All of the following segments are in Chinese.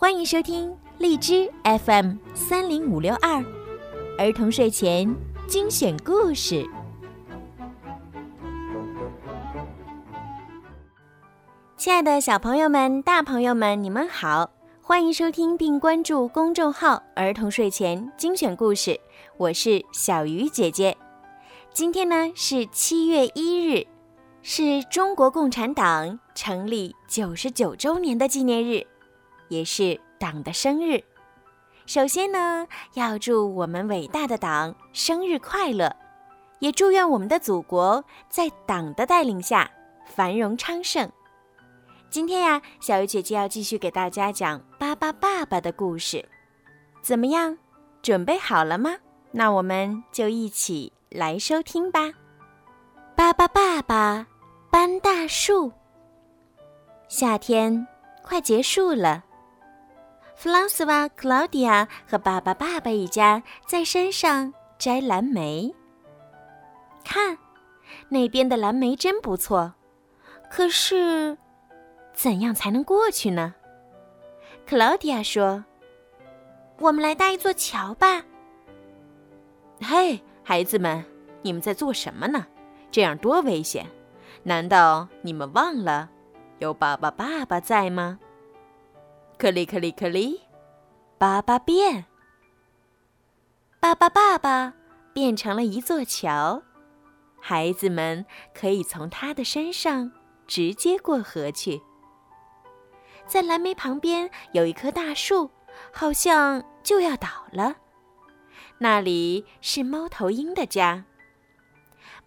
欢迎收听荔枝 FM 三零五六二儿童睡前精选故事。亲爱的小朋友们、大朋友们，你们好！欢迎收听并关注公众号“儿童睡前精选故事”，我是小鱼姐姐。今天呢是七月一日，是中国共产党成立九十九周年的纪念日，也是党的生日。首先呢，要祝我们伟大的党生日快乐，也祝愿我们的祖国在党的带领下繁荣昌盛。今天呀，小鱼姐姐要继续给大家讲巴巴爸爸的故事，怎么样？准备好了吗？那我们就一起来收听吧。巴巴爸爸搬大树。夏天快结束了，弗朗斯瓦、克劳迪亚和巴巴爸爸一家在山上摘蓝莓。看，那边的蓝莓真不错，可是。怎样才能过去呢？克劳迪亚说：“我们来搭一座桥吧。”嘿，孩子们，你们在做什么呢？这样多危险！难道你们忘了有爸爸爸爸在吗？克里克里克里，爸爸变，爸爸爸爸变成了一座桥，孩子们可以从他的身上直接过河去。在蓝莓旁边有一棵大树，好像就要倒了。那里是猫头鹰的家。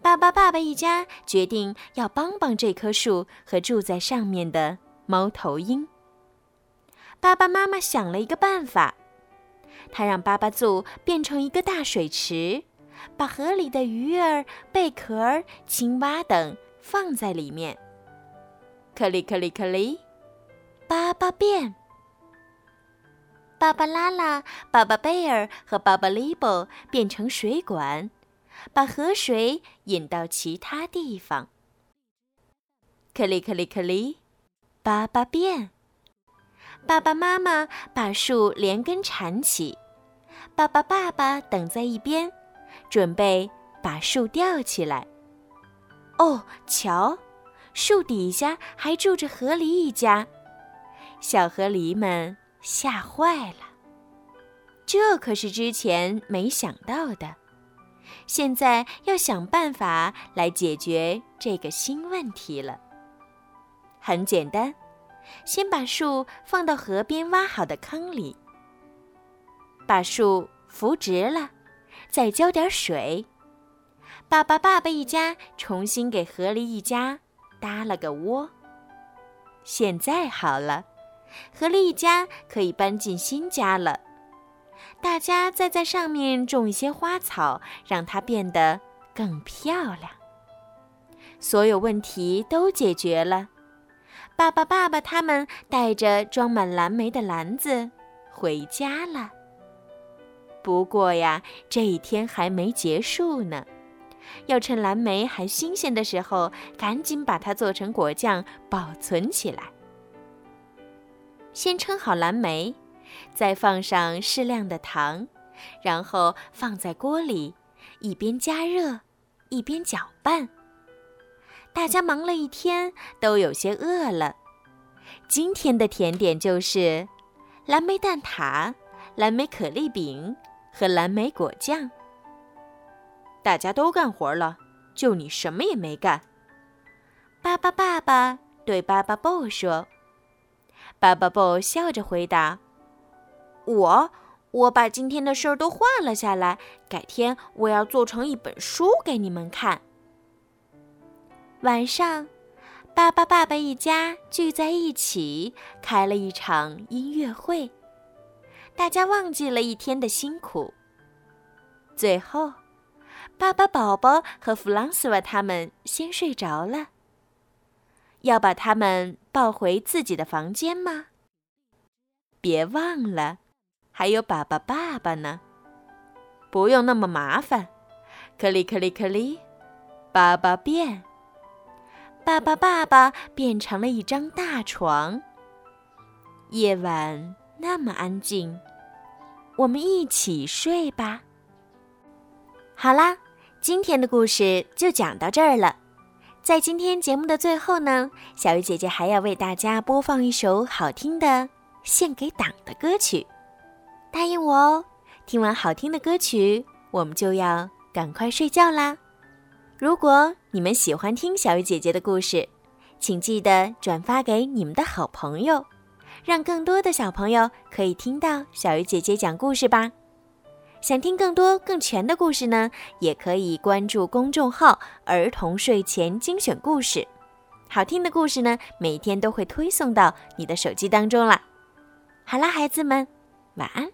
爸爸、爸爸一家决定要帮帮这棵树和住在上面的猫头鹰。爸爸妈妈想了一个办法，他让巴巴祖变成一个大水池，把河里的鱼儿、贝壳、青蛙等放在里面。克里克里克里。巴巴变，芭芭拉拉、巴巴贝尔和巴巴利波变成水管，把河水引到其他地方。克里克里克里，巴巴变。爸爸妈妈把树连根缠起，爸爸爸爸等在一边，准备把树吊起来。哦，瞧，树底下还住着河狸一家。小河狸们吓坏了，这可是之前没想到的。现在要想办法来解决这个新问题了。很简单，先把树放到河边挖好的坑里，把树扶直了，再浇点水。爸爸、爸爸一家重新给河狸一家搭了个窝。现在好了。河狸一家可以搬进新家了，大家再在上面种一些花草，让它变得更漂亮。所有问题都解决了，爸爸、爸爸他们带着装满蓝莓的篮子回家了。不过呀，这一天还没结束呢，要趁蓝莓还新鲜的时候，赶紧把它做成果酱，保存起来。先称好蓝莓，再放上适量的糖，然后放在锅里，一边加热，一边搅拌。大家忙了一天，都有些饿了。今天的甜点就是蓝莓蛋挞、蓝莓可丽饼和蓝莓果酱。大家都干活了，就你什么也没干。巴巴爸爸对巴巴布说。巴巴布笑着回答：“我，我把今天的事儿都画了下来，改天我要做成一本书给你们看。”晚上，巴巴爸爸一家聚在一起，开了一场音乐会，大家忘记了一天的辛苦。最后，巴巴宝宝和弗朗索瓦他们先睡着了。要把他们抱回自己的房间吗？别忘了，还有爸爸、爸爸呢。不用那么麻烦。克里克里克里，爸爸变。爸爸、爸爸变成了一张大床。夜晚那么安静。我们一起睡吧。好啦，今天的故事就讲到这儿了。在今天节目的最后呢，小鱼姐姐还要为大家播放一首好听的献给党的歌曲，答应我哦！听完好听的歌曲，我们就要赶快睡觉啦。如果你们喜欢听小鱼姐姐的故事，请记得转发给你们的好朋友，让更多的小朋友可以听到小鱼姐姐讲故事吧。想听更多更全的故事呢，也可以关注公众号“儿童睡前精选故事”，好听的故事呢，每天都会推送到你的手机当中了。好啦，孩子们，晚安。